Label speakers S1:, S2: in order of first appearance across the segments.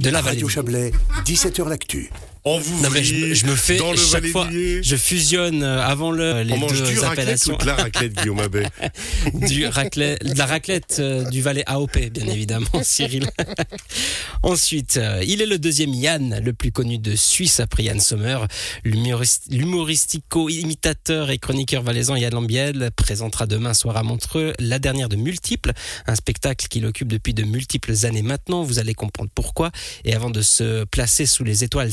S1: de la vallée.
S2: Radio Chablais, 17h l'actu.
S3: On vous
S1: Non, mais je, je me fais
S3: dans le
S1: chaque fois, je fusionne euh, avant le les
S3: On mange du
S1: deux
S3: raclette
S1: appellations
S3: ou de la raclette, Guillaume Abbé
S1: du raclette, de la raclette euh, du Valais AOP, bien évidemment, Cyril. Ensuite, euh, il est le deuxième Yann, le plus connu de Suisse après Yann Sommer. L'humorist- L'humoristico-imitateur et chroniqueur valaisan Yann Lambiel présentera demain soir à Montreux la dernière de Multiples, un spectacle qu'il occupe depuis de multiples années maintenant. Vous allez comprendre pourquoi. Et avant de se placer sous les étoiles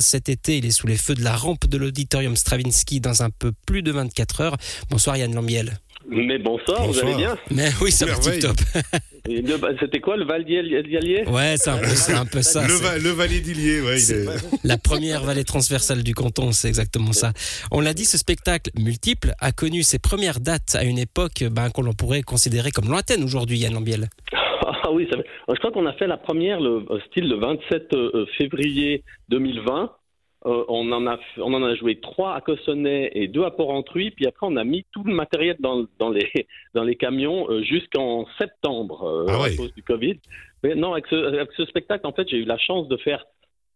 S1: cet été, il est sous les feux de la rampe de l'auditorium Stravinsky dans un peu plus de 24 heures. Bonsoir Yann Lambiel.
S4: Mais bonsoir, vous
S3: Bonsoir.
S4: allez bien
S1: Mais oui, ça va tip top.
S4: C'était quoi le Val d'Allier
S1: Ouais, c'est un peu, c'est un peu ça.
S3: le, va- le Valais d'Illier, ouais, il
S1: c'est
S3: est...
S1: La première vallée transversale du canton, c'est exactement ça. On l'a dit, ce spectacle multiple a connu ses premières dates à une époque ben, qu'on pourrait considérer comme lointaine aujourd'hui, Yann Lambiel.
S4: Ah oui, ça fait- je crois qu'on a fait la première le euh, style le 27 euh, février 2020. Euh, on, en a, on en a joué trois à Cossonay et deux à Port-Entruy. Puis après, on a mis tout le matériel dans, dans, les, dans les camions euh, jusqu'en septembre euh,
S3: Ah
S4: à cause du Covid. Mais non, avec ce, avec ce spectacle, en fait, j'ai eu la chance de faire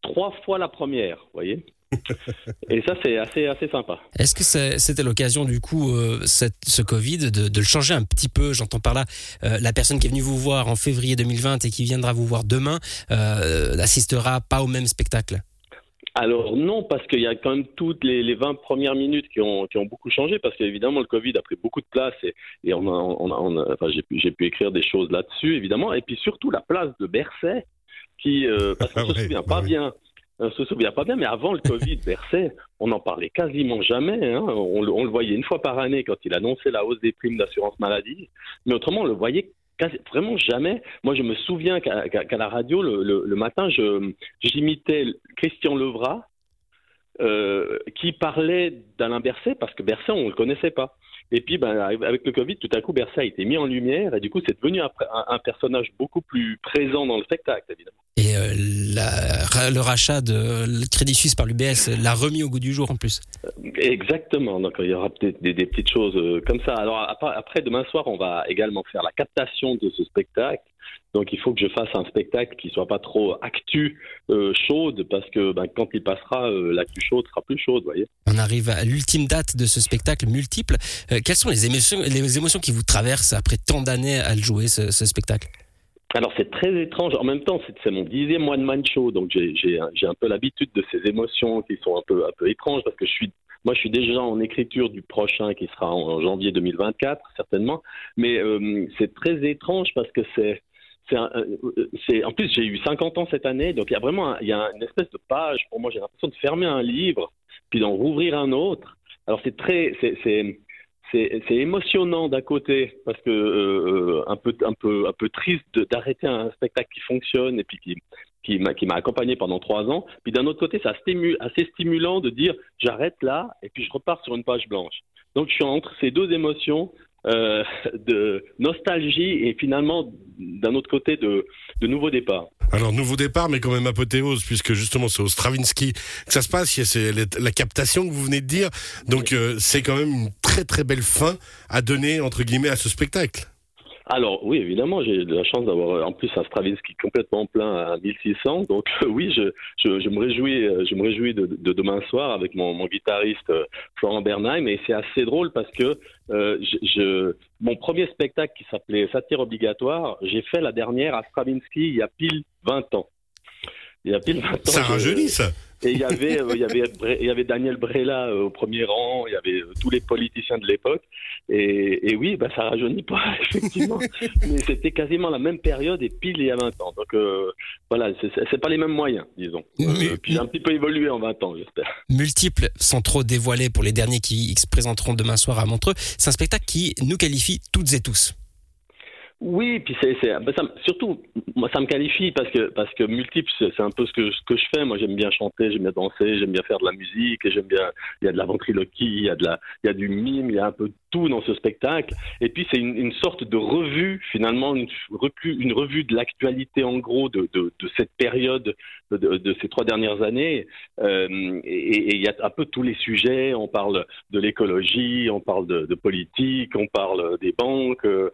S4: trois fois la première, vous voyez. Et ça, c'est assez, assez sympa.
S1: Est-ce que c'était l'occasion, du coup, euh, cette- ce Covid, de, de le changer un petit peu? J'entends par là, euh, la personne qui est venue vous voir en février 2020 et qui viendra vous voir demain euh, n'assistera pas au même spectacle?
S4: Alors non, parce qu'il y a quand même toutes les, les 20 premières minutes qui ont, qui ont beaucoup changé, parce qu'évidemment le Covid a pris beaucoup de place et, et on a, on a- on a- enfin, j'ai, pu- j'ai pu écrire des choses là-dessus, évidemment, et puis surtout la place de Bercet, qui, euh, parce qu'on
S3: Ah
S4: se souvient pas bien, se souvient pas bien, mais avant le Covid, Bercet, on n'en parlait quasiment jamais, hein. on, le- on le voyait une fois par année quand il annonçait la hausse des primes d'assurance maladie, mais autrement on le voyait quasi- vraiment jamais. Moi, je me souviens qu'à, la radio, le, le- le matin, je, j'imitais Christian Levrat, euh, qui parlait d'Alain Berset, parce que Berset, on ne le connaissait pas. Et puis, ben, avec le Covid, tout à coup, Berset a été mis en lumière, et du coup, c'est devenu un, un- un personnage beaucoup plus présent dans le spectacle, évidemment.
S1: Et euh, la- le rachat de le Crédit Suisse par l'UBS l'a remis au goût du jour en plus.
S4: Exactement. Donc, il y aura peut-être des, des petites choses euh, comme ça. Alors, après, après, demain soir, on va également faire la captation de ce spectacle. Donc, il faut que je fasse un spectacle qui soit pas trop actu euh, chaude, parce que ben, quand il passera, euh, l'actu chaude sera plus chaude, voyez.
S1: On arrive à l'ultime date de ce spectacle multiple. Euh, quelles sont les émotions, les émotions qui vous traversent après tant d'années à le jouer, ce, ce spectacle?
S4: Alors c'est très étrange. En même temps, c'est- mon dixième one man show, donc j'ai un- peu l'habitude de ces émotions qui sont un peu étranges parce que je suis moi je suis déjà en écriture du prochain qui sera en, janvier 2024 certainement. Mais euh, c'est très étrange parce que c'est c'est euh, en plus j'ai eu 50 ans cette année, donc il y a vraiment il y a une espèce de page pour moi j'ai l'impression de fermer un livre puis d'en rouvrir un autre. Alors c'est très c'est c'est émotionnant d'un côté parce que euh, un peu un peu un peu triste d'arrêter un spectacle qui fonctionne et puis qui qui m'a qui m'a accompagné pendant trois ans. Puis d'un autre côté, c'est assez stimu- assez stimulant de dire j'arrête là et puis je repars sur une page blanche. Donc je suis entre ces deux émotions euh, de nostalgie et finalement d'un autre côté de de nouveau départ.
S3: Alors, nouveau départ, mais quand même apothéose, puisque justement, c'est au Stravinsky que ça se passe. C'est la- la captation que vous venez de dire. Donc, euh, c'est quand même une très, très belle fin à donner, entre guillemets, à ce spectacle.
S4: Alors oui, évidemment, j'ai de la chance d'avoir euh, en plus un Stravinsky complètement plein à 1600. Donc euh, oui, je, je, je me réjouis, euh, je me réjouis de, de demain soir avec mon, mon guitariste euh, Florent Bernheim. Et c'est assez drôle parce que euh, je, je- mon premier spectacle qui s'appelait Satire obligatoire, j'ai fait la dernière à Stravinsky il y a pile 20 ans. Il y a pile 20 ans.
S3: Ça
S4: je-
S3: rajeunit, ça.
S4: Et il y avait, euh, il y avait, il y avait Daniel Brella euh, au premier rang, il y avait euh, tous les politiciens de l'époque. Et, et oui, bah, ça rajeunit pas, effectivement. Mais c'était quasiment la même période et pile il y a 20 ans. Donc euh, voilà, c'est- pas les mêmes moyens, disons.
S1: Mais-
S4: puis j'ai un petit peu évolué en 20 ans, j'espère.
S1: Multiple, sans trop dévoiler pour les derniers qui se présenteront demain soir à Montreux. C'est un spectacle qui nous qualifie toutes et tous.
S4: Oui, puis c'est, me- surtout moi ça me qualifie parce que parce que multiple c'est un peu ce que je fais. Moi j'aime bien chanter, j'aime bien danser, j'aime bien faire de la musique, j'aime bien il y a de la ventriloquie, il y a de la il y a du mime, il y a un peu de tout dans ce spectacle. Et puis c'est une, sorte de revue, finalement, une revue, de l'actualité en gros de, cette période, de, ces trois dernières années. Euh, et il y a un peu tous les sujets. On parle de l'écologie, on parle de, politique, on parle des banques, euh,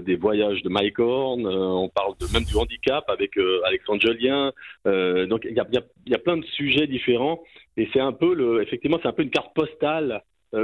S4: des voyages de Mike Horn, euh, on parle même du handicap avec euh, Alexandre Jolien. Euh, donc il y a, y, a, plein de sujets différents. Et c'est un peu le, effectivement, c'est un peu une carte postale euh,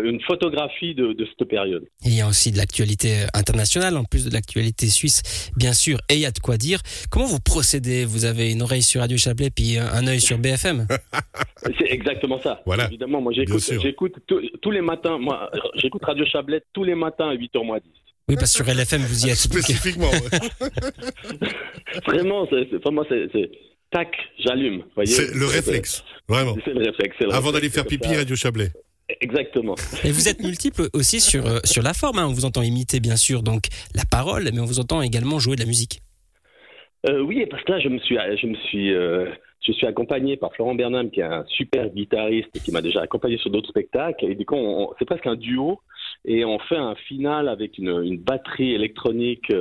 S4: une photographie de, de, cette période.
S1: il y a aussi de l'actualité internationale, en plus de l'actualité suisse, bien sûr, et il y a de quoi dire. Comment vous procédez? Vous avez une oreille sur Radio Chablais puis un œil sur BFM
S4: C'est exactement ça.
S3: Voilà.
S4: Évidemment, moi j'écoute tous les matins, moi j'écoute Radio Chablais tous les matins à 8h moins 10.
S1: Oui, parce que sur LFM, vous y êtes.
S3: Spécifiquement.
S4: Vraiment, c'est, moi, c'est, tac, j'allume.
S3: C'est le réflexe, vraiment.
S4: C'est le réflexe. Le
S3: Avant d'aller faire pipi, Radio Chablais.
S4: Exactement.
S1: Et vous êtes multiple aussi sur, euh, sur la forme. Hein. On vous entend imiter, bien sûr, donc la parole, mais on vous entend également jouer de la musique.
S4: Euh, oui, parce que là, je me suis, je me suis, euh, je suis accompagné par Florent Bernam, qui est un super guitariste et qui m'a déjà accompagné sur d'autres spectacles. Et du coup, c'est presque un duo et on fait un final avec une, batterie électronique.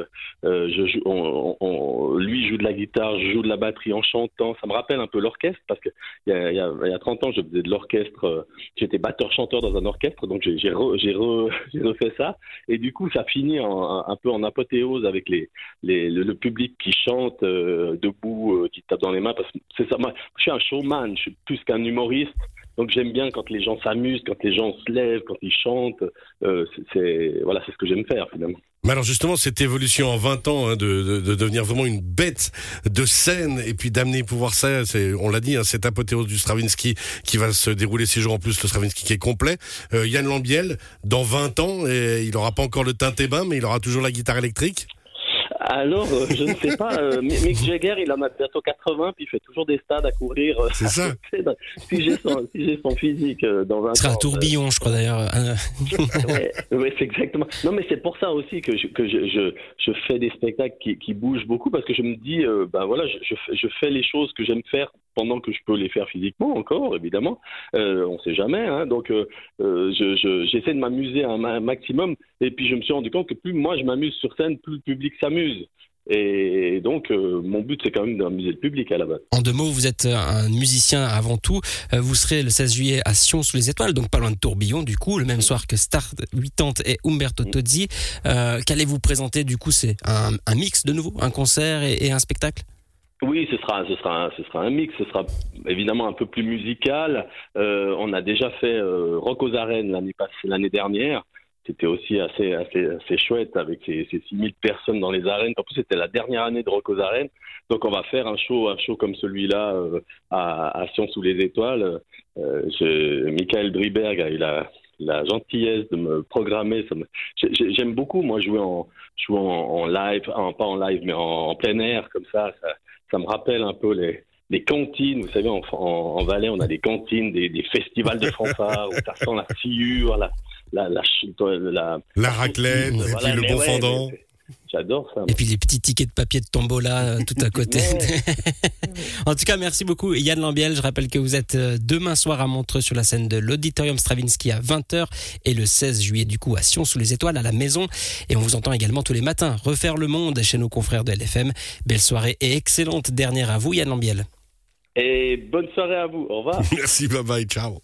S4: Euh, on, lui joue de la guitare, je joue de la batterie en chantant. Ça me rappelle un peu l'orchestre parce que il y, a, il, y a, il y a 30 ans, je de l'orchestre. Euh, j'étais batteur-chanteur dans un orchestre, donc j'ai re, re, refait ça. Et du coup, ça finit un peu en apothéose avec le, public qui chante euh, debout, euh, qui tape dans les mains. Ça. Je suis un showman, je suis plus qu'un humoriste. Donc j'aime bien quand les gens s'amusent, quand les gens se lèvent, quand ils chantent. Euh, c'est voilà, c'est ce que j'aime faire finalement.
S3: Mais alors justement, cette évolution en 20 ans hein, de, de, de, devenir vraiment une bête de scène et puis d'amener pouvoir ça, on l'a dit, hein, cette apothéose du Stravinsky qui va se dérouler ces jours en plus, le Stravinsky qui est complet. Euh, Yann Lambiel, dans 20 ans, et il n'aura pas encore le teint bain, mais il aura toujours la guitare électrique
S4: alors, euh, je ne sais pas. Euh, Mick Jagger, il en a bientôt 80, puis il fait toujours des stades à courir. Euh,
S3: c'est ça.
S4: si j'ai son, si son, physique euh, dans 20
S1: Ce sera un tourbillon, je crois d'ailleurs.
S4: ouais, ouais c'est exactement. Non, mais c'est pour ça aussi que je, que je, je, je fais des spectacles qui, qui, bougent beaucoup, parce que je me dis, euh, ben voilà, je, je, je fais les choses que j'aime faire pendant que je peux les faire physiquement encore, évidemment. Euh, on ne sait jamais. Hein, donc, euh, j'essaie je, de m'amuser un, maximum. Et puis, je me suis rendu compte que plus moi je m'amuse sur scène, plus le public s'amuse. Et donc, euh, mon but, c'est quand même d'amuser le public à la base.
S1: En deux mots, vous êtes un musicien avant tout. Vous serez le 16 juillet à Sion sous les étoiles, donc pas loin de Tourbillon, du coup, le même soir que Star 80 et Umberto Tozzi. Euh, Qu'allez-vous présenter, du coup C'est un, mix de nouveau Un concert et un spectacle?
S4: Oui, ce sera, ce sera, ce sera un mix. Ce sera évidemment un peu plus musical. Euh, on a déjà fait euh, Rock aux arènes l'année passée, l'année dernière. C'était aussi assez, assez, assez chouette avec ces, ces 6000 personnes dans les arènes. En plus, c'était la dernière année de Rock aux arènes. Donc, on va faire un show, un show comme celui-là euh, à, à Sion sous les étoiles. Euh, je, Michael Driberg a eu la, la gentillesse de me programmer. J'aime beaucoup, moi, jouer en, jouer en, live, en, pas en live, mais en, plein air, comme. Ça, ça me rappelle un peu les, les cantines. Vous savez, en, en, en Valais, on a des cantines, des, des festivals de fanfare où ça sent la sciure, la, la, la, la,
S3: la raclette, et puis le bon fendant.
S4: J'adore ça.
S1: Et puis les petits tickets de papier de tombola tout à côté. en tout cas, merci beaucoup Yann Lambiel. Je rappelle que vous êtes demain soir à Montreux sur la scène de l'Auditorium Stravinsky à 20h et le 16 juillet du coup à Sion sous les étoiles à la maison. Et on vous entend également tous les matins refaire le monde chez nos confrères de LFM. Belle soirée et excellente dernière à vous Yann Lambiel.
S4: Et bonne soirée à vous. Au revoir.
S3: merci, bye bye, ciao.